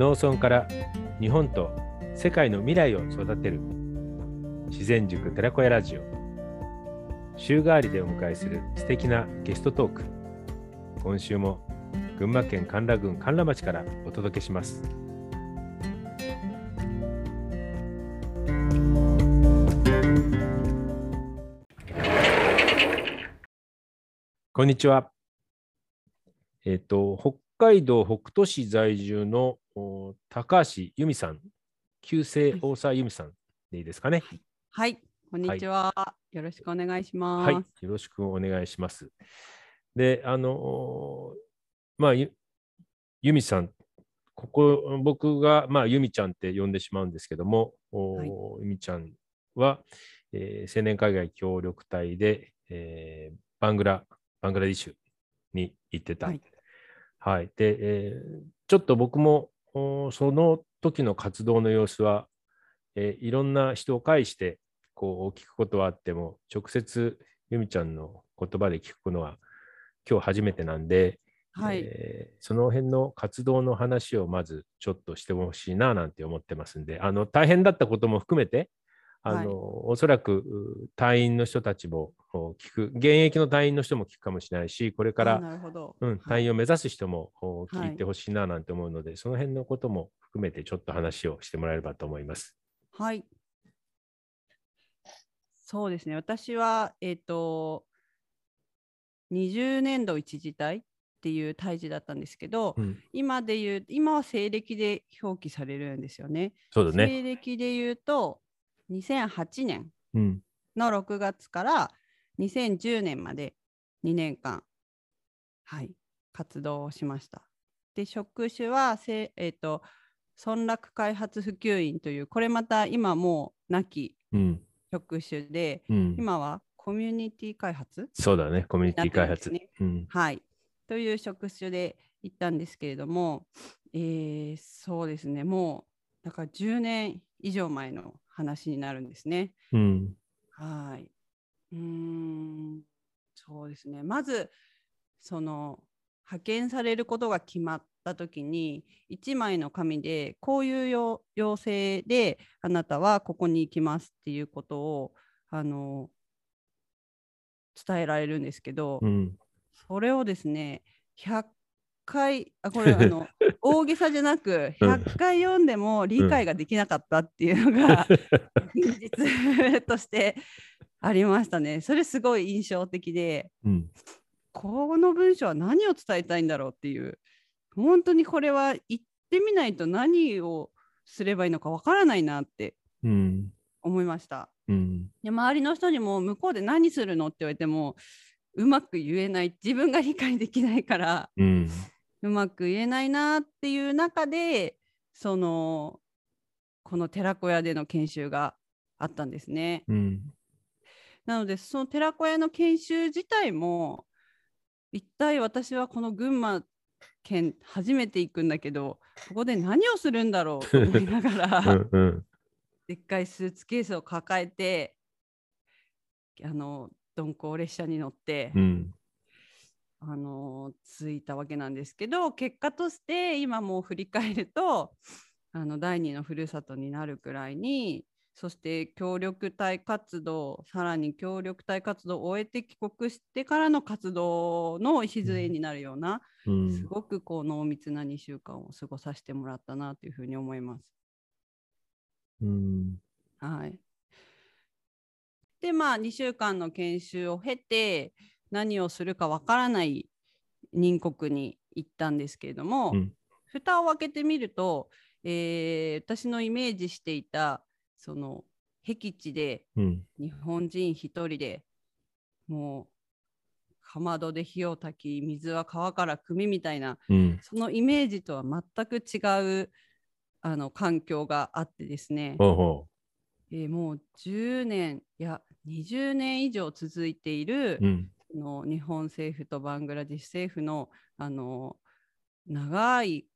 農村から日本と世界の未来を育てる。自然塾寺子屋ラジオ。週替わりでお迎えする素敵なゲストトーク。今週も群馬県甘楽郡甘楽町からお届けします。こんにちは。えっ、と北海道北斗市在住の高橋由美さん旧姓大沢由美さんでいいですかね？はい、こんにちは、よろしくお願いします。はい、よろしくお願いします。で、あの、まあ、ゆ由美さん、ここ、僕が、まあ、由美ちゃんって呼んでしまうんですけども、おはい由美ちゃんは、えー青年海外協力隊で、えーバングラ、バングラディッシュに行ってた。はいはい。で、えーちょっと僕も、おその時の活動の様子は、えーいろんな人を介してこう聞くことはあっても直接由美ちゃんの言葉で聞くのは今日初めてなんで、はい、えーその辺の活動の話をまずちょっとしてほしいななんて思ってますんであの大変だったことも含めてあの、はいおそらくう隊員の人たちもお聞く現役の隊員の人も聞くかもしれないしこれかあら。うん、はい隊員を目指す人も聞いてほしいななんて思うので、その辺のことも含めてちょっと話をしてもらえればと思います。はい。そうですね。私は、えっ、と、20年度一時隊っていう隊児だったんですけど、うん、今で言う、今は西暦で表記されるんですよね。そうだね。西暦で言うと、2008年うん、の6月から2010年まで2年間、はい、活動をしました。で、職種はせ、えー、と村落開発普及員という、これまた今もう亡きうん、職種で、うん。今はコミュニティ開発そうだね、コミュニティ開発。なってうん、はい、という職種で行ったんですけれども、えーそうですね、もうだから10年以上前の話になるんですね。うん、はい。うーん、そうですね。まず、その、派遣されることが決まったときに、1枚の紙で、こういう要要請で、あなたはここに行きますっていうことを、あの、伝えられるんですけど、うん、それをですね、100回、あ、これ、あの、大げさじゃなく、100回読んでも理解ができなかったっていうのが、現実としてありましたね。それすごい印象的で、うん、この文章は何を伝えたいんだろうっていう、本当にこれは言ってみないと何をすればいいのかわからないなってうん、思いました。うん、で周りの人にも向こうで何するのって言われてもうまく言えない。自分が理解できないから。うん、うまく言えないなっていう中でそのこの寺子屋での研修があったんですね。うん、なのでその寺子屋の研修自体も一体私はこの群馬県初めて行くんだけどここで何をするんだろうと思いながら うん、うん、でっかいスーツケースを抱えてあの鈍行列車に乗って、うん、あの着いたわけなんですけど結果として今もう振り返ると あの第二のふるさとになるくらいにそして協力隊活動さらに協力隊活動を終えて帰国してからの活動の礎になるような、うん、すごくこう濃密な2週間を過ごさせてもらったなというふうに思います。うん、はい。で、まあ、2週間の研修を経て、何をするかわからない任国に行ったんですけれども、うん。蓋を開けてみると、えー私のイメージしていた、その、僻地でうん、日本人一人でもう、かまどで火を焚き、水は川から汲みみたいな、うん、そのイメージとは全く違うあの環境があってですね、ほうほえーもう10年いや20年以上続いているう、うん、その日本政府とバングラディッシュ政府のあの長い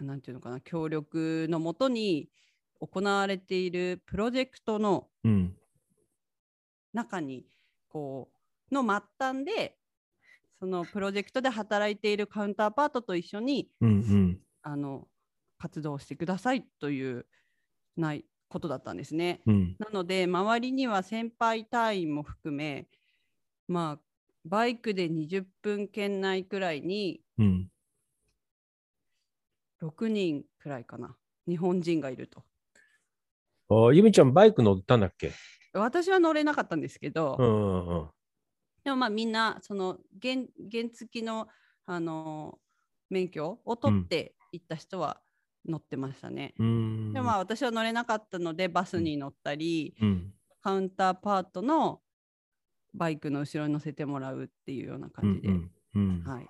なんていうのかな協力のもとに行われているプロジェクトのうん、中にこうの末端でそのプロジェクトで働いているカウンターパートと一緒にうん、うん、あの活動をしてくださいというないことだったんですね。うん。なので周りには先輩隊員も含めまあバイクで20分圏内くらいにうん。6人くらいかな日本人がいると。あゆみちゃん、バイク乗ったんだっけ？私は乗れなかったんですけど、うんうんうん。でもまあみんなその原原付の、あの免許を取って行った人は乗ってましたね。うーん。でもまあ私は乗れなかったのでバスに乗ったり、うん。カウンターパートのバイクの後ろに乗せてもらうっていうようなう感じで、んうん。うん。はい、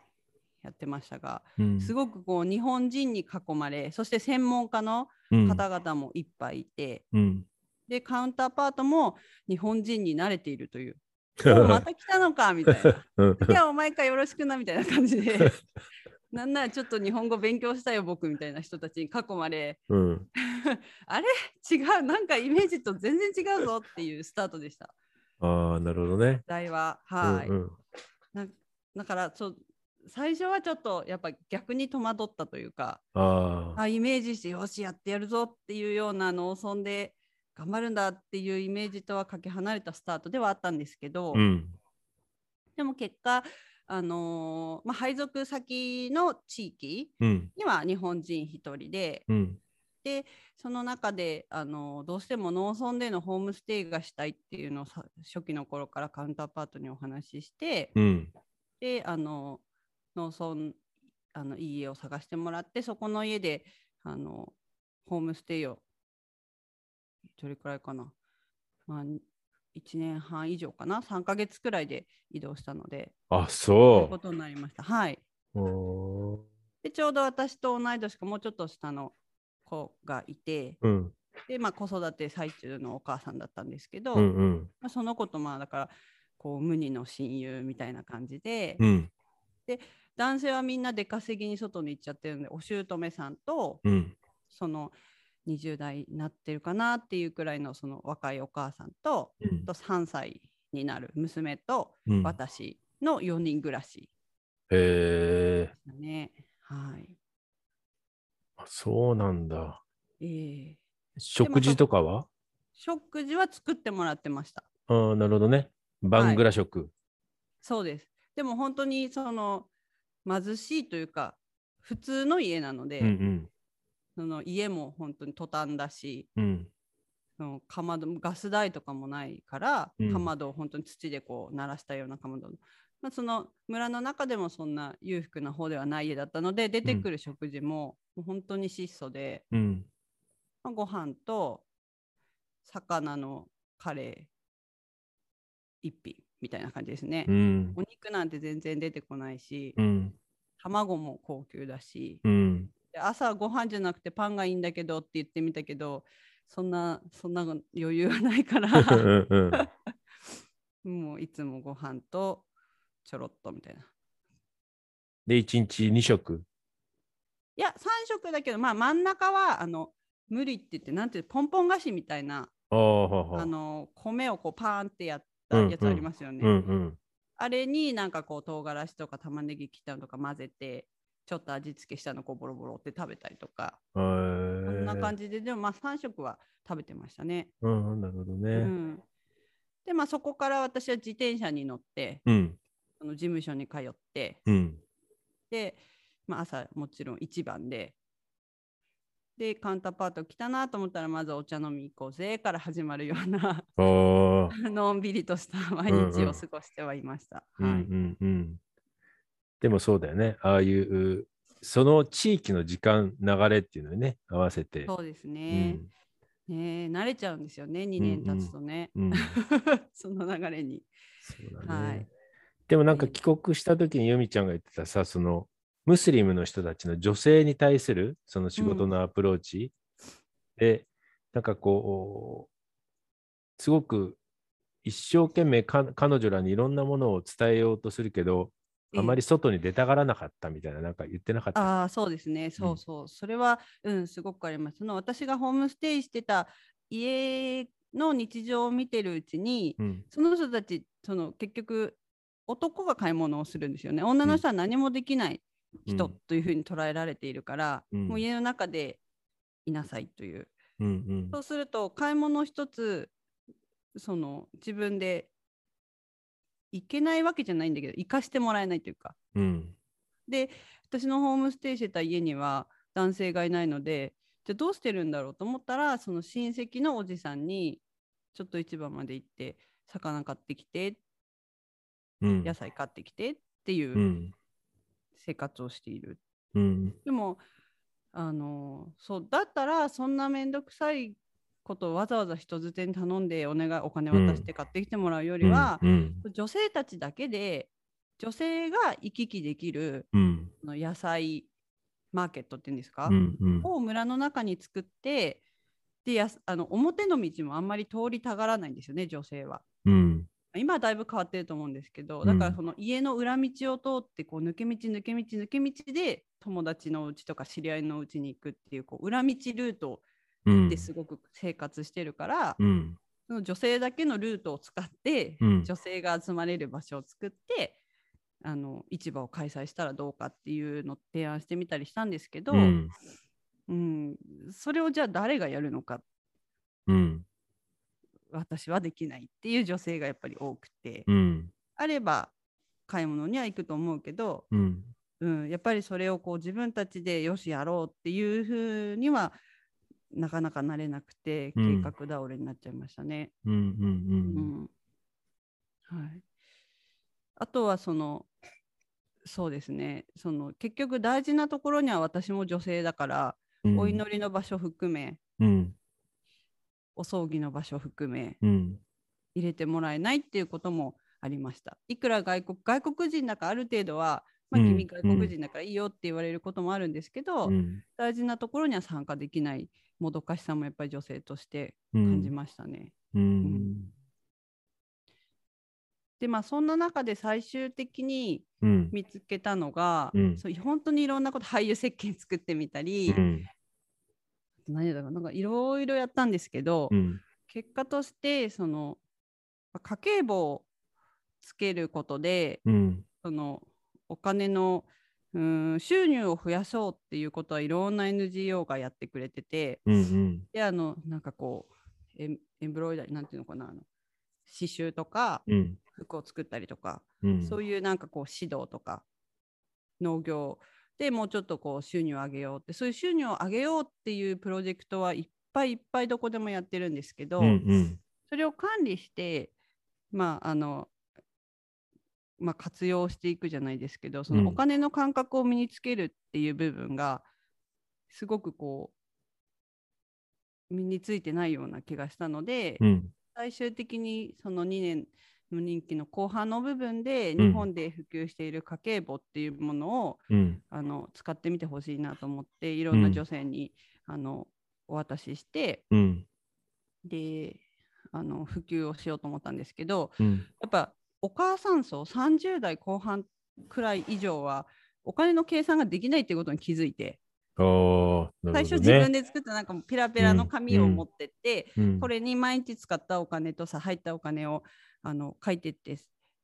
やってましたが、うんすごくこう日本人に囲まれそして専門家のうん方々もいっぱいいて、うん。でカウンターパートも日本人に慣れているという おまた来たのかみたいなうん次はお前かよろしくなみたいな感じで なんならちょっと日本語勉強したよ僕みたいな人たちに囲まれうん。あれ？違うなんかイメージと全然違うぞっていうスタートでしたああ、なるほどね。題ははい、うんうんなだからそう最初はちょっとやっぱ逆に戸惑ったというかああ。あイメージしてよしやってやるぞっていうような農村で頑張るんだっていうイメージとはかけ離れたスタートではあったんですけど、うん。でも結果、あのーまあ、配属先の地域うん。には日本人1人でうん。でその中で、あのーどうしても農村でのホームステイがしたいっていうのをさ初期の頃からカウンターパートにお話ししてうん。で、あの農村あのいい家を探してもらってそこの家で、あのホームステイをどれくらいかな、まあ、1年半以上かな3ヶ月くらいで移動したのであ、そういうそことになりました。はい。で、ちょうど私と同い年かもうちょっと下の子がいて、うん。で、まあ、子育て最中のお母さんだったんですけど、うんうん。まあ、その子とまあだからこう無二の親友みたいな感じで、うん。男性はみんな出稼ぎに外に行っちゃってるんでお姑さんとうん。その20代になってるかなっていうくらいのその若いお母さんとうんと3歳になる娘と私の4人暮らしえ。だね。はい。あそうなんだ。えー食事とかは？食事は作ってもらってました。ああ、なるほどね。バングラ食。そうです。でも本当にその貧しいというか普通の家なので、うんその家も本当にトタンだし、うん。うん。そのかまどガス台とかもないから、うんかまどを本当に土でこう鳴らしたようなかまど、まあ、その村の中でもそんな裕福な方ではない家だったので出てくる食事ももう本当に質素で、うん。まあ、ご飯と魚のカレー一品みたいな感じですね。うんお。肉なんて全然出てこないし、うん。卵も高級だし、うん。で朝ご飯じゃなくてパンがいいんだけどって言ってみたけどそんなそんな余裕はないかうら もういつもご飯とちょろっとみたいな。で、1日2食。いや3食だけどまあ真ん中はあの無理って言ってなんていうポンポン菓子みたいなあの米をこうパーンってやったやつありますよね。うんうん。あれになんかこう唐辛子とか玉ねぎ切ったのとか混ぜてちょっと味付けしたのこうボロボロって食べたりとか、ここんな感じででもまあ3食は食べてましたね。うん、なるほどうね。ん、でまあそこから私は自転車に乗ってうん。その事務所に通ってうん。で、まあ、朝もちろん一番ででカウンターパート来たなと思ったらまずお茶飲み行こうぜから始まるような。のんびりとした毎日を過ごしてはいました。でもそうだよね。ああいう、その地域の時間、流れっていうのにね、合わせて。そうですうね,、ん。ねえ慣れちゃうんですよね2年経つとね、うん。その流れに。ね。はいでもなんか帰国した時に由美ちゃんが言ってたさ、そのムスリムの人たちの女性に対するその仕事のアプローチ、で、なんかこう、すごく一生懸命か彼女らにいろんなものを伝えようとするけど、あまり外に出たがらなかったみたいな、なんか言ってなかった？ああそうですね。そうそう、それはうんすごくあります。その私がホームステイしてた家の日常を見てるうちに、うん。その人たちその結局男が買い物をするんですよね。女の人は何もできない、人うん。というふうに捉えられているから、うん。もう家の中でいなさいという。うんうん。そうすると買い物一つその自分で行けないわけじゃないんだけど行かしてもらえないというか。うん。で私のホームステイしてた家には男性がいないのでじゃあどうしてるんだろうと思ったらその親戚のおじさんにちょっと市場まで行って魚買ってきてうん。野菜買ってきてっていううん生活をしている。うん。でもあのそうだったらそんな面倒くさいことをわざわざ人づてに頼んでお願いお金渡して買ってきてもらうよりは、うん女性たちだけで女性が行き来できるうん。その野菜マーケットっていうんですか、うんうん。を村の中に作ってでやすあの表の道もあんまり通りたがらないんですよね女性は。うん今はだいぶ変わってると思うんですけどうん。だからその家の裏道を通ってこう抜け道抜け道抜け道で友達のうちとか知り合いのうちに行くっていうこう裏道ルートうん。ですごく生活してるから、うん。その女性だけのルートを使って、うん。女性が集まれる場所を作ってあの市場を開催したらどうかっていうのを提案してみたりしたんですけど、うん。うん。それをじゃあ誰がやるのか。うん私はできないっていう女性がやっぱり多くて、うん。あれば買い物には行くと思うけど、うん。うん、やっぱりそれをこう自分たちでよしやろうっていうふうにはなかなかなれなくて計うん。画倒れになっちゃいましたね。あとはそのそうですね。その結局大事なところには私も女性だから、うん。お祈りの場所含めうんお葬儀の場所含めうん。入れてもらえないっていうこともありました。いくら外国外国人だからある程度は、まあ、うん。君外国人だからいいよって言われることもあるんですけど、うん。大事なところには参加できないもどかしさもやっぱり女性としてうん。感じましたね。うん。でまあそんな中で最終的にうん。見つけたのが、うん。そう本当にいろんなこと俳優石鹸作ってみたり、うん何だろうなんかいろいろやったんですけど、うん。結果としてその家計簿をつけることでうん。そのお金のうーん収入を増やそうっていうことはいろんな NGO がやってくれててうん。であのなんかこうエンエンブロイダリーなんていうのかなあの刺繍とかうん。服を作ったりとか、うん。そういうなんかこう指導とか農業でもうちょっとこう収入を上げようってそういう収入を上げようっていうプロジェクトはいっぱいいっぱいどこでもやってるんですけど、うんうん。それを管理してまああのまあ、活用していくじゃないですけどそうん。のお金の感覚を身につけるっていう部分がすごくこう身についてないような気がしたので、うん。最終的にその2年の任期の後半の部分でうん。日本で普及している家計簿っていうものを、うん。あの使ってみてほしいなと思っていろんな女性に、あのお渡ししてうん。であの普及をしようと思ったんですけどうん。やっぱお母さん層30代後半くらい以上はお金の計算ができないっていうことに気づいてああ、な最初自分で作ったなんかペラペラの紙を持ってって、うん。これに毎日使ったお金とさ入ったお金をあの書いてって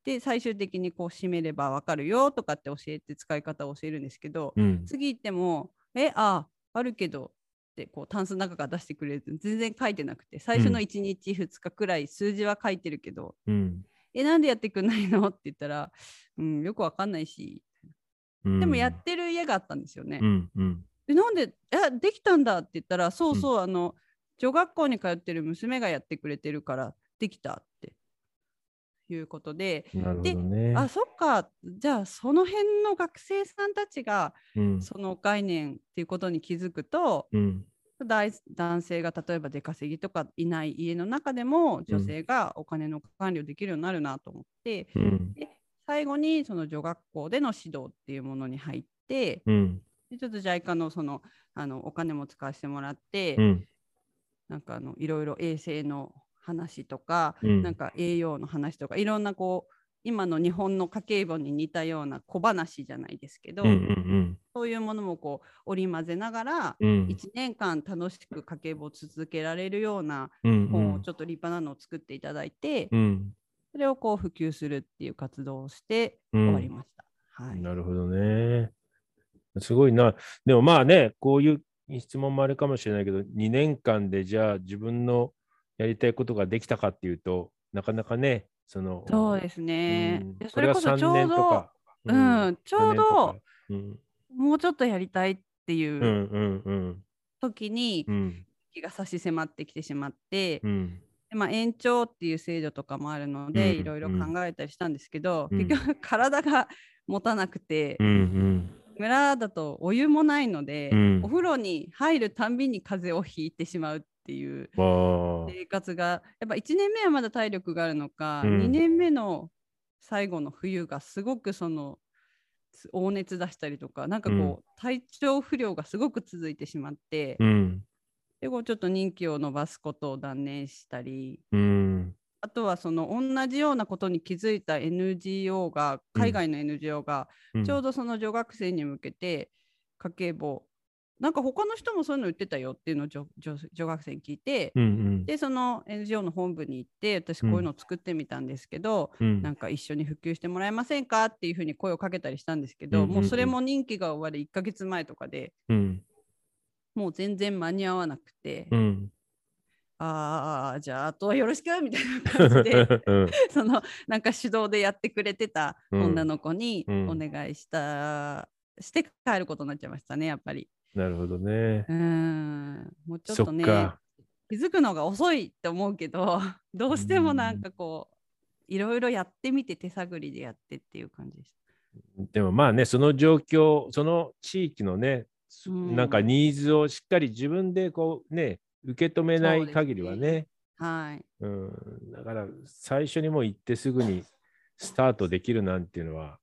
で最終的にこう締めれば分かるよとかって教えて使い方を教えるんですけど、うん。次行っても「えああるけど」ってこうタンスの中から出してくれる全然書いてなくて最初の1日2日くらい数字は書いてるけどうん「えなんでやってくんないの?」って言ったら「うんよくわかんないし」うん。でもやってる家があったんですよね。うんうん。でなんで「えできたんだ」って言ったら「そうそう、あの女学校に通ってる娘がやってくれてるからできた」っていうことで、ね。あそっかじゃあその辺の学生さんたちがうん。その概念っていうことに気づくと、うん。大男性が例えば出稼ぎとかいない家の中でも女性がお金の管理をできるようになるなと思って、うん。で最後にその女学校での指導っていうものに入って、うん。でちょっと JICA のそのあのお金も使わせてもらって、うん。なんかあのいろいろ衛生の話とか、うん。なんか栄養の話とかいろんなこう今の日本の家計簿に似たような小話じゃないですけど、うんうんそういうものもこう織り交ぜながら、うん。1年間楽しく家計簿を続けられるようなうん本をちょっと立派なのを作っていただいて、うん。それをこう普及するっていう活動をしてうん。終わりました。はい、なるほどね。すごいな。でもまあね、こういう質問もあるかもしれないけど、2年間でじゃあ自分のやりたいことができたかっていうと、なかなかね、その、そうですね。うん。でそれこそちょうど、うん、ちょうど、うん。もうちょっとやりたいっていうんううんうん。時にうん。気が差し迫ってきてしまって、まあ、延長っていう制度とかもあるので、うんいろいろ考えたりしたんですけど、うん。結局 体が持たなくて、うんうん。村だとお湯もないので、うん。お風呂に入るたんびに風邪をひいてしまうっていう生活がやっぱ1年目はまだ体力があるのか、うん。2年目の最後の冬がすごくそのつ大熱出したりとかなんかこう、うん。体調不良がすごく続いてしまって、うん。でこうちょっと任期を延ばすことを断念したりうん。あとはその同じようなことに気づいた NGO がうん。海外の NGO がうん。ちょうどその女学生に向けて家計簿なんか他の人もそういうの言ってたよっていうのを女女女学生に聞いて、うんうん。でその NGO の本部に行って私こういうのを作ってみたんですけど、うん。なんか一緒に普及してもらえませんかっていうふうに声をかけたりしたんですけど、うんうんうん。もうそれも任期が終わり1ヶ月前とかでうん。もう全然間に合わなくて、うん。ああじゃああとはよろしくみたいな感じでうん。そのなんか手動でやってくれてた女の子にうん。お願いした、して帰ることになっちゃいましたねやっぱり。なるほどね。う。ーん。もうちょっそとね。気づくのが遅いって思うけど どうしてもなんかこういろいろやってみて手探りでやってっていう感じです。でもまあね、その状況、その地域のね、うん。なんかニーズをしっかり自分でこうね、受け止めない限りはね、はい、うん、だから最初にもう行ってすぐにスタートできるなんていうのは、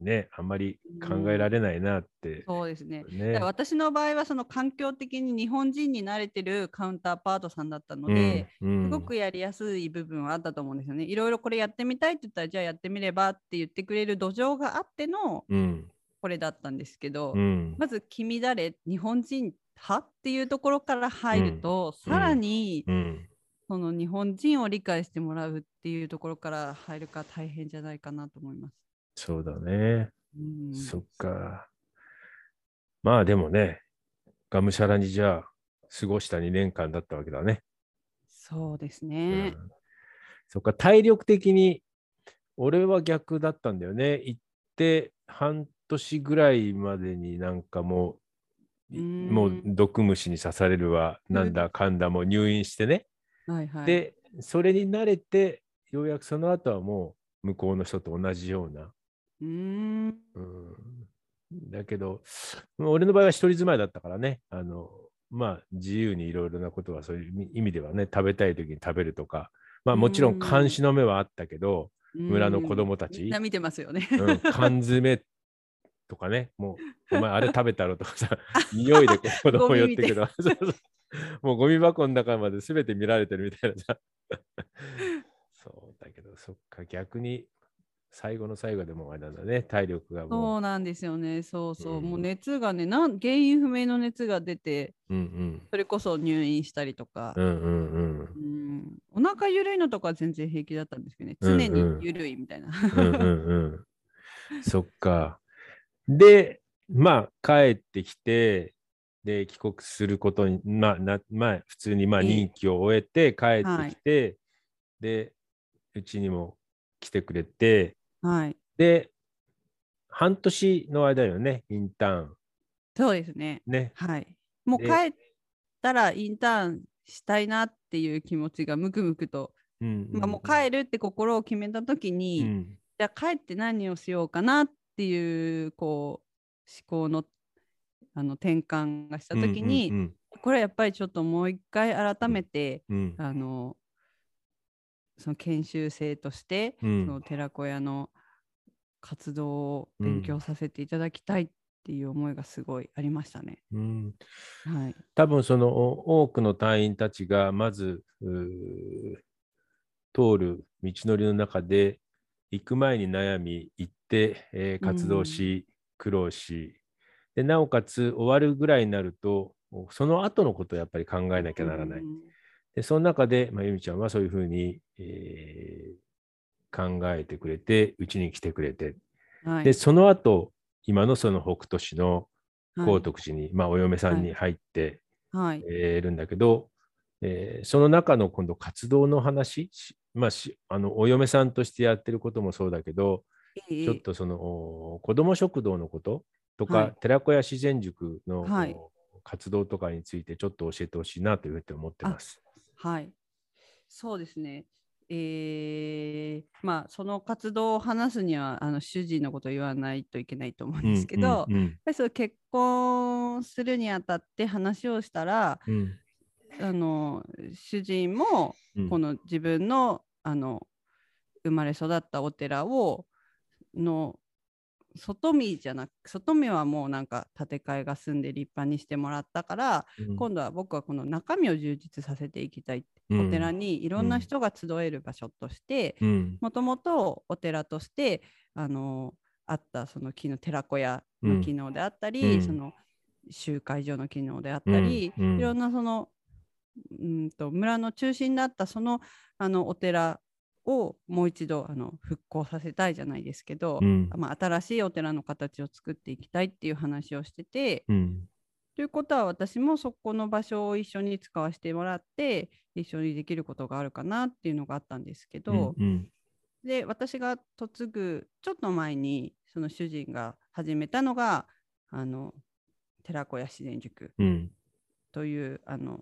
ね、あんまり考えられないなって。そうですね。ね私の場合はその環境的に日本人に慣れてるカウンターパートさんだったので、うんすごくやりやすい部分はあったと思うんですよね。いろいろこれやってみたいって言ったらじゃあやってみればって言ってくれる土壌があってのうんこれだったんですけど、うんまず「君誰日本人派?」っていうところから入ると、さらに、うんその日本人を理解してもらうっていうところから入るか大変じゃないかなと思います。そうだね。うんそっか。まあでもね、がむしゃらにじゃあ過ごした2年間だったわけだね。そうですうね。んそっか、体力的に、俺は逆だったんだよね。行って半年ぐらいまでになんかもう、うんもう毒虫に刺されるわ、なんだかんだもう入院してね。はいはい。で、それに慣れて、ようやくその後はもう向こうの人と同じような。うーん。うん、だけど、俺の場合は一人住まいだったからね、あのまあ自由にいろいろなことはそういう意味ではね、食べたい時に食べるとか、まあもちろん監視の目はあったけど、村の子供たち。みんな見てますよね。うん、缶詰とかね、もう、お前あれ食べたろとかさ、匂いで子供寄ってくる。もうゴミ箱の中まで全て見られてるみたいなさ。そう。だけど、そっか、逆に最後の最後でもうあれなんだね、体力がそもうなんですよね。そうそう。うんもう熱がねなん、原因不明の熱が出て、う。うんそれこそ入院したりとかうん。う、んうんうん。うんお腹ゆるいのとかは全然平気だったんですけどね、うん常うんにゆるいみたいな。うんうんうん。そっか。で、まあ、帰ってきて、で、帰国することに、まあ、なまあ、普通にまあええ任期を終えて帰ってきて、で、うちにも来てくれて、はい。で、半年の間よね、インターン。そうですね。ね。はい。もうで帰ったらインターンしたいなっていう気持ちがむくむくと、うんまあ、もう帰るって心を決めた時に、うんじゃあ帰って何をしようかなっていうこう思考のあの転換がした時に、うんこれはやっぱりちょっともう一回改めて、うんうんあのその研修生として、うんその寺子屋の活動を勉強させていただきたいっていう思いがすごいありましたね。うんはい。多分そのお多くの隊員たちがまず通る道のりの中で行く前に悩み行って、えー活動し、苦労しでなおかつ終わるぐらいになるとその後のことをやっぱり考えなきゃならない。うんでその中で、まあ、ゆみちゃんはそういうふうに、えー考えてくれてうちに来てくれて。はい。でその後今のその北斗市の高徳寺に、まあ、お嫁さんに入って、はい。えーるんだけど、えーその中の今度活動の話、しまあ、しあのお嫁さんとしてやってることもそうだけど、いいちょっとそのお子ども食堂のこととか、はい。寺子屋自然塾の、はい。お活動とかについてちょっと教えてほしいなというふうに思ってます。はい。そうですね。えーまあその活動を話すにはあの主人のことを言わないといけないと思うんですけど、やっうんぱりその結婚するにあたって話をしたらうんあの主人もうんこの自分のあの生まれ育ったお寺をの外見じゃなく外見はもうなんか建て替えが済んで立派にしてもらったから、うん。今度は僕はこの中身を充実させていきたい、うん。お寺にいろんな人が集える場所としてうん。もともとお寺としてあのあったその機能寺子屋の機能であったり、うん。その集会所の機能であったり、いろんなそのうんと村の中心だったそのあのお寺をもう一度あの復興させたいじゃないですけど、うん。まあ、新しいお寺の形を作っていきたいっていう話をしてて、うん。ということは私もそこの場所を一緒に使わせてもらって一緒にできることがあるかなっていうのがあったんですけど、うんで私が嫁ぐちょっと前にその主人が始めたのがあの寺子屋自然塾うん。というあの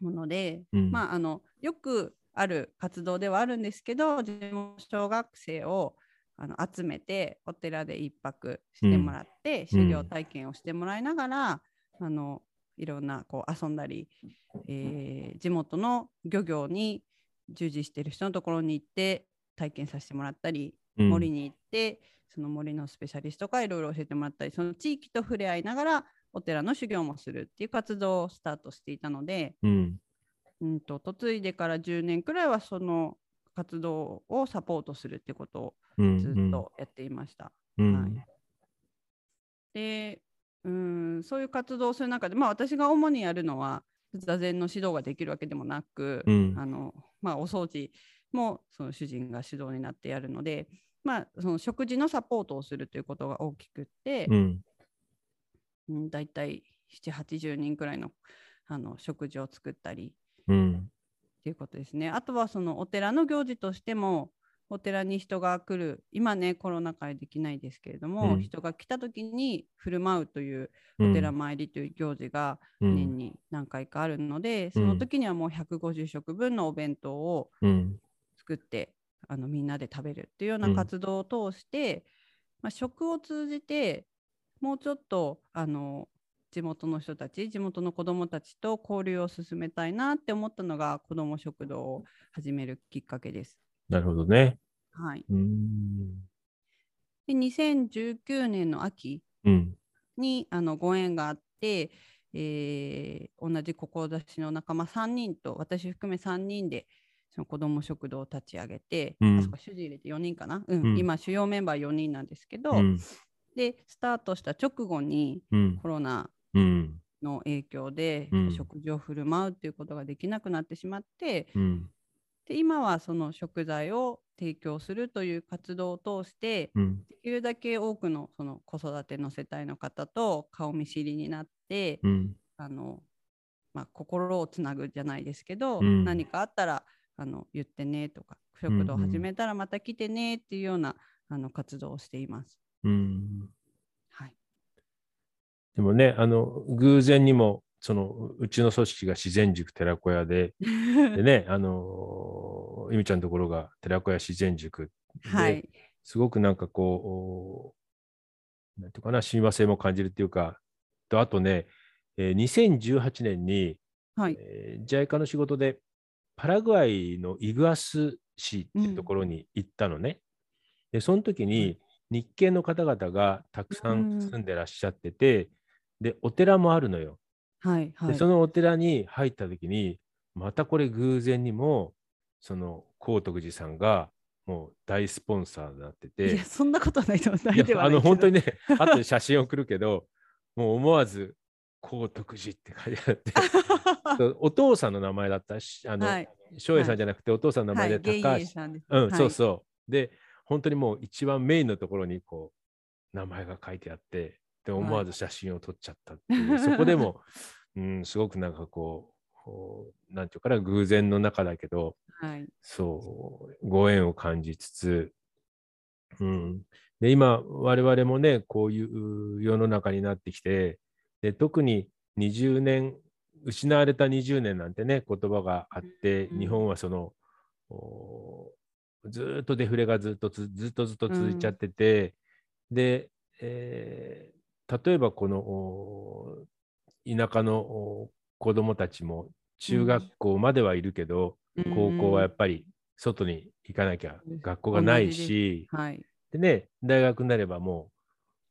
もので、うん。まああのよくある活動ではあるんですけど地元小学生をあの集めてお寺で一泊してもらって、うん。修行体験をしてもらいながら、あのいろんなこう遊んだり、えー地元の漁業に従事している人のところに行って体験させてもらったり、うん。森に行ってその森のスペシャリストからいろいろ教えてもらったりその地域と触れ合いながらお寺の修行もするっていう活動をスタートしていたので、うんうんと嫁いでから10年くらいはその活動をサポートするってことをうんずっとやっていました。うん。はい。でうんそういう活動をする中で、まあ、私が主にやるのは座禅の指導ができるわけでもなく、うん。あのまあ、お掃除もその主人が指導になってやるので、まあ、その食事のサポートをするということが大きくって、うん。うん、大体780人くらいのあの食事を作ったりうん。っていうことですね。あとはそのお寺の行事としてもお寺に人が来る今ねコロナ禍でできないですけれども、うん。人が来た時に振る舞うといううん。お寺参りという行事がうん。年に何回かあるので、その時にはもう150食分のお弁当をうん。作ってあのみんなで食べるっていうよううなん。活動を通して、まあ、食を通じてもうちょっとあの地元の人たち地元の子どもたちと交流を進めたいなって思ったのが子ども食堂を始めるきっかけです。なるほどね。はい、うん。で2019年の秋うん。にあのご縁があって、えー同じ志の仲間3人と私含め3人でその子ども食堂を立ち上げて、うん。あそこ主人入れて4人かな、うん。うん。今主要メンバー4人なんですけど、うん。でスタートした直後にうん。コロナうんの影響で、うん。食事を振る舞うっていうことができなくなってしまってうん。で今はその食材を提供するという活動を通して、うん。できるだけ多くのその子育ての世帯の方と顔見知りになって、うん。あのまあ、心をつなぐじゃないですけど、うん。何かあったらあの言ってねとか食堂始めたらまた来てねっていうような、あの活動をしています。うん。はい、でもね、あの偶然にもそのうちの組織が自然塾寺子屋で、でね、あのゆみちゃんのところが寺子屋自然塾で、はい、すごくなんかこう、なんていうかな、親和性も感じるっていうか、とあとね、えー2018年に、はい、えー JICA の仕事でパラグアイのイグアス市っていうところに行ったのね。で、その時に日系の方々がたくさん。住んでらっしゃってて、で、お寺もあるのよ。はい、はい。で、そのお寺に入った時に、またこれ偶然にも、その高徳寺さんがもう大スポンサーになっていてや、、そんなことはないと思う。いやあの本当にね。ね、後で写真送るけど、もう思わず高徳寺って書いてあって、お父さんの名前だったし、あの、はい、翔英さんじゃなくてお父さんの名前で高橋、エさんです。うん、はいそうそう。で、本当にもう一番メインのところにこ名前が書いてあって、で思わず写真を撮っちゃったっていう、そこでも、うん、すごくなんかこう、こうなんていうかな、偶然の中だけど、はい。そう、ご縁を感じつつ、うん。で、今、我々もね、こういう世の中になってきて、で特に20年、失われた20年なんてね、言葉があって、うん日本はその、おずーっとデフレがずっとつずっとずっと続いちゃってて、で、えー例えばこのお田舎のお子どもたちも中学校まではいるけど、高校はやっぱり外に行かなきゃうん。学校がないし、はい。でね、大学になればも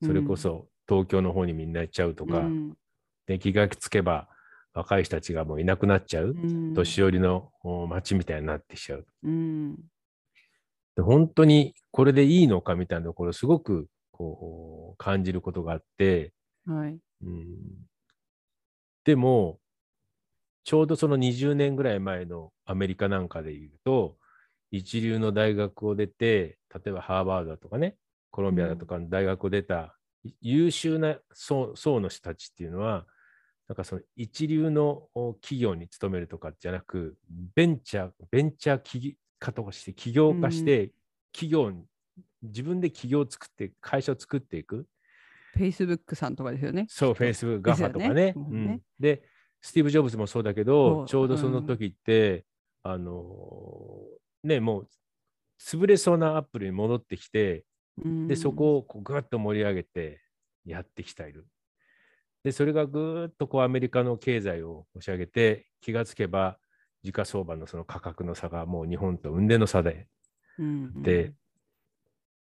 うそれこそ東京の方にみんな行っちゃうとか、うん。で気がつけば若い人たちがもういなくなっちゃう、うん。年寄りのお街みたいになってきちゃう。うん。で本当にこれでいいのかみたいなところすごくこう感じることがあって、はい。うんでも、ちょうどその20年ぐらい前のアメリカなんかで言うと、一流の大学を出て、例えばハーバードだとかね、コロンビアだとかの大学を出たい優秀な層層の人たちっていうのは、なんかその一流のお企業に勤めるとかじゃなく、ベンチャー、ベンチャー企家とかして、起業家して、企業に、自分で企業を作って、会社を作っていく。Facebook さんとかですよね。そう、きっと Facebook、ですよ GAFA とかね。ううんんねで、スティーブ・ジョブズもそうだけそど、うちょうどその時って、あのーね、もう、潰れそうなアップルに戻ってきて、うんで、そこをこうぐっと盛り上げてやってきている。で、それがぐーっとこうアメリカの経済を押し上げて、気がつけば、時価相場のその価格の差がもう日本と雲泥の差で、うんで、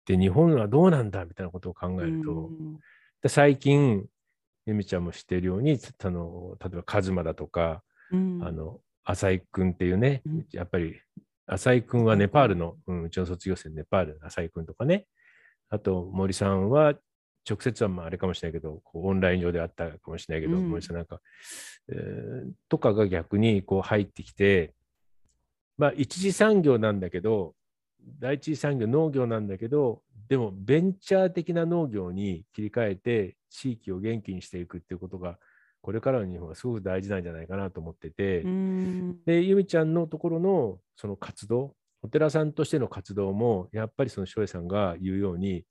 で、日本はどうなんだみたいなことを考えると、うんで最近、由美ちゃんも知っているように、あの例えばカズマだとか、うん。あの浅井君っていうね、うん。やっぱり浅井君はネパールの、うん、うちの卒業生ネパールの浅井君とかね、あと森さんは直接はまああれかもしれないけど、こうオンライン上であったかもしれないけど、うん。森さんなんか、えーとかが逆にこう入ってきて、まあ一次産業なんだけど、第一次産業農業なんだけど、でもベンチャー的な農業に切り替えて地域を元気にしていくっていうことが、これからの日本はすごく大事なんじゃないかなと思ってて、うん。で、由美ちゃんのところのその活動、お寺さんとしての活動も、やっぱりその翔英さんが言うように、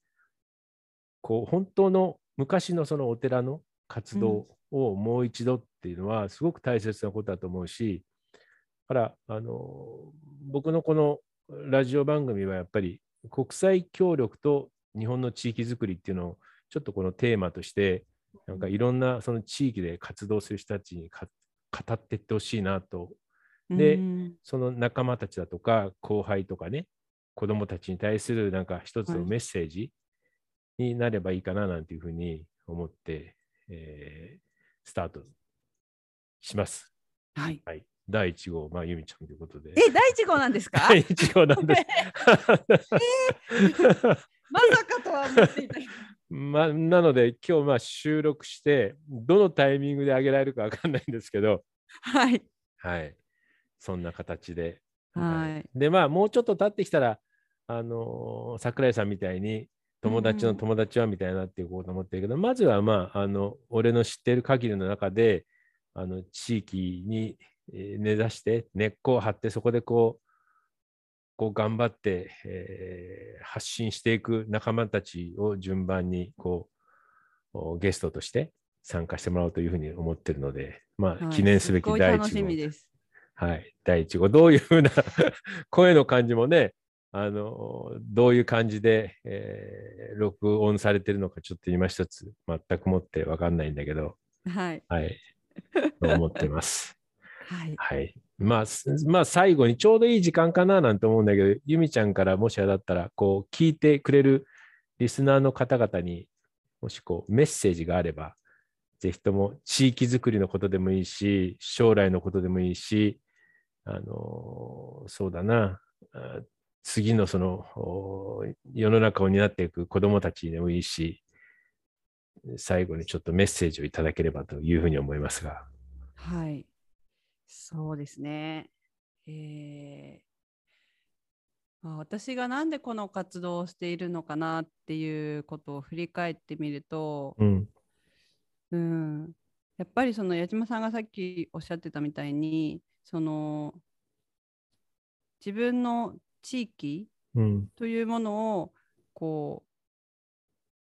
こう、本当の昔のそのお寺の活動をもう一度っていうのは、すごく大切なことだと思うし、だから、あの、僕のこのラジオ番組はやっぱり国際協力と日本の地域づくりっていうのをちょっとこのテーマとして、なんかいろんなその地域で活動する人たちにか語っていってほしいなとでうんその仲間たちだとか後輩とかね子供たちに対するなんか一つのはいメッセージになればいいかななんていうふうに思って、えースタートします。はい。はい。第1号、まあ、ゆみちゃんということで。え、第一号なんですか？第1号なんです。まさかとは思っていた。まあ、なので、今日まあ収録して、どのタイミングで上げられるかわかんないんですけど、はい。はい。そんな形で。はい。で、まあ、もうちょっと経ってきたら、あのー桜井さんみたいに、友達の友達はみたいになっていこうと思ってるけど、まずは、まあ、あの、俺の知っている限りの中で、あの、地域にえー根ざして、根っこを張って、そこでこう、こう頑張って、えー発信していく仲間たちを順番に、こう、おゲストとして参加してもらおうというふうに思ってるので、まあ、はい記念すべき第楽し一号みです。はい、第一号。どういうふうな 声の感じもね、あの、どういう感じで、えー録音されてるのか、ちょっと今一つ全くもってわかんないんだけど、はい。はい、と思ってます。はい。はい。まあ、すまあ、最後にちょうどいい時間かななんて思うんだけど、ゆみちゃんからもしあれだったら、こう、聞いてくれるリスナーの方々にもしこう、メッセージがあれば、ぜひとも地域づくりのことでもいいし、将来のことでもいいし、あのそうだな、あ次のそのお世の中を担っていく子どもたちでもいいし、最後にちょっとメッセージをいただければというふうに思いますが。はい。そうですね。えーあ私がなんでこの活動をしているのかなっていうことを振り返ってみると、うん。うん、やっぱりその矢島さんがさっきおっしゃってたみたいにその自分の地域うん。というものをこう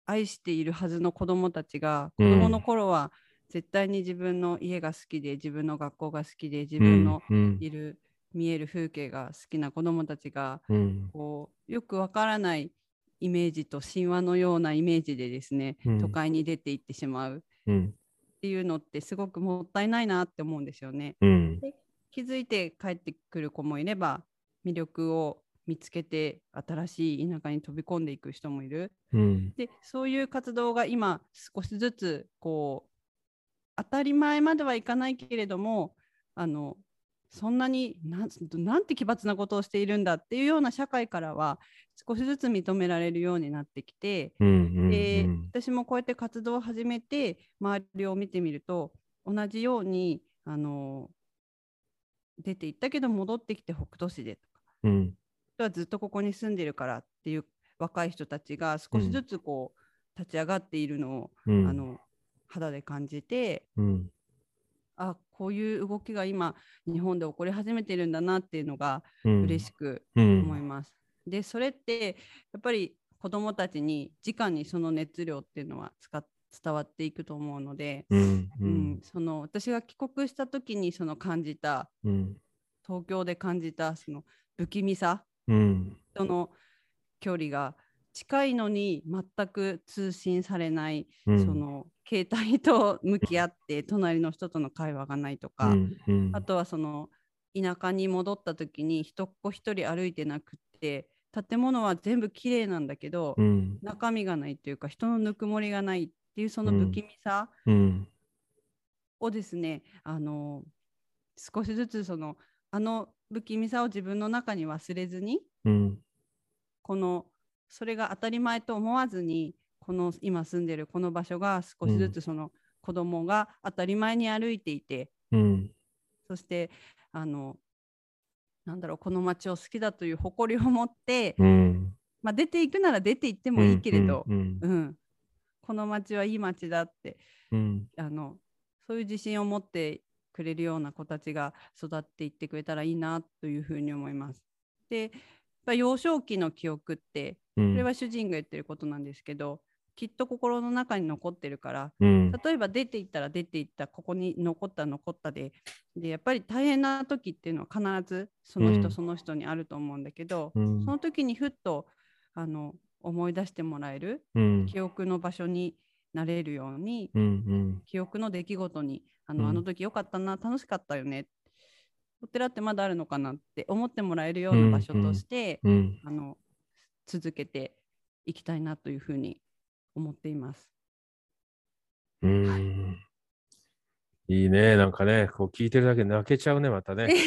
愛しているはずの子どもたちが子うんどもの頃は絶対に自分の家が好きで自分の学校が好きで自分のうん。いる見える風景が好きな子どもたちがうん。こうよくわからないイメージと神話のようなイメージでですね、うん都会に出て行ってしまううん。っていうのってすごくもったいないなって思うんですよね。うん。気づいて帰ってくる子もいれば魅力を見つけて新しい田舎に飛び込んでいく人もいる。うん。でそういう活動が今少しずつこう当たり前まではいかないけれどもあのそんなになんなんて奇抜なことをしているんだっていうような社会からは少しずつ認められるようになってきて、うん。でうん。私もこうやって活動を始めて周りを見てみると同じようにあの出て行ったけど戻ってきて北斗市でとかうん。人はずっとここに住んでるからっていう若い人たちが少しずつこう、立ち上がっているのを、うん。あの肌で感じてうん。あこういう動きが今日本で起こり始めてるんだなっていうのがうん。嬉しくうん。思います。でそれってやっぱり子どもたちに直にその熱量っていうのは使っ伝わっていくと思うので、うん。ううんん。その私が帰国した時にその感じたうん。東京で感じたその不気味さうん。との距離が近いのに全く通信されない、うん。その携帯と向き合って隣の人との会話がないとか、うん。うん。あとはその田舎に戻った時に人っ子一人歩いてなくって建物は全部綺麗なんだけど、うん。中身がないっていうか人のぬくもりがないっていうその不気味さうん。をですね、あの少しずつそのあの不気味さを自分の中に忘れずにうん。このそれが当たり前と思わずにこの今住んでるこの場所が少しずつその子供が当たり前に歩いていて、うん。そしてあのなんだろうこの街を好きだという誇りを持って、うん。まあ、出ていくなら出て行ってもいいけれど、うん。うんこの街はいい街だってうん。あのそういう自信を持ってくれるような子たちが育っていってくれたらいいなというふうに思います。でやっぱ幼少期の記憶ってうん。これは主人が言ってることなんですけど、きっと心の中に残ってるからうん。例えば出て行ったら出て行ったここに残った残ったででやっぱり大変な時っていうのは必ずその人、うんその人にあると思うんだけど、うんその時にふっとあの思い出してもらえるうん。記憶の場所になれるようにうん。うん。記憶の出来事にあの,、うんあの時よかったな楽しかったよねお寺ってまだあるのかなって思ってもらえるような場所として、うん。あの続けていきたいなというふうに思っています。うん。いいね。なんかね、こう聞いてるだけで泣けちゃうね、またね。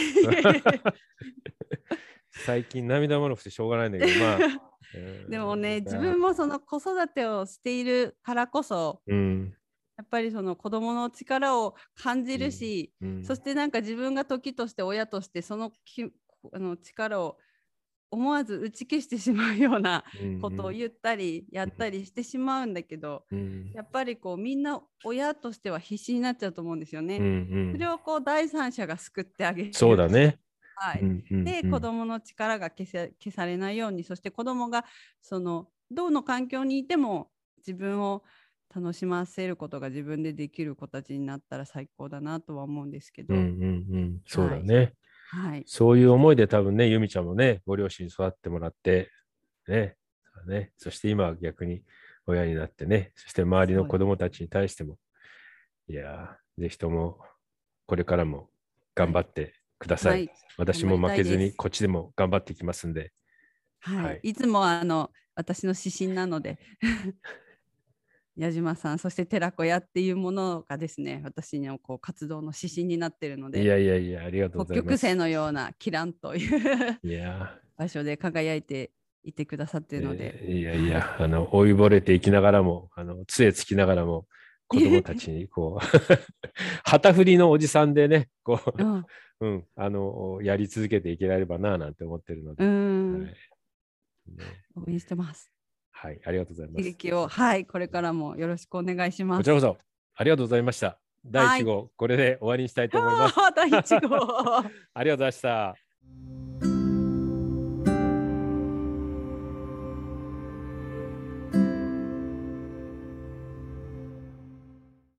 最近涙もろくてしょうがないんだけど、まあ。うんでもね自分もその子育てをしているからこそうん。やっぱりその子どもの力を感じるし、うん。そしてなんか自分が時として親としてそのきあの力を思わず打ち消してしまうようなことを言ったりやったりしてしまうんだけど、うん。やっぱりこうみんな親としては必死になっちゃうと思うんですよね。うんうんそれをこう第三者が救ってあげる。そうだ。ね。はい。うんうんで、うん子どもの力が消せ消されないようにそして子どもがそのどの環境にいても自分を楽しませることが自分でできる子たちになったら最高だなとは思うんですけど、うんうんうん。そうだね。はい、そういう思いで多分ね、由美ちゃんもね、ご両親に育ってもらって、ね、ね。そして今は逆に親になってね、そして周りの子供たちに対しても、いやー、ぜひともこれからも頑張ってください。はい。私も負けずにこっちでも頑張っていきますんで、はい。はい。い、つもあの私の指針なので矢島さんそして寺子屋っていうものがですね私のこう活動の指針になっているのいでやいやいや、ありがとうご北ざいます。極星のようなキランといういや。場所で輝いていてくださっているので、えーいやいや、あの、老いぼれていきながらも、あの、杖つきながらも、子供たちにこう、旗振りのおじさんでね、こう、うん。うん、あの、やり続けていけられればな、なんて思ってるのうで、ん。はい。ね。応援してます。はい、ありがとうございます。刺激を、はい、これからもよろしくお願いします。こちらこそ、ありがとうございました。第1号、これで終わりにしたいと思います。第一号。ありがとうございました。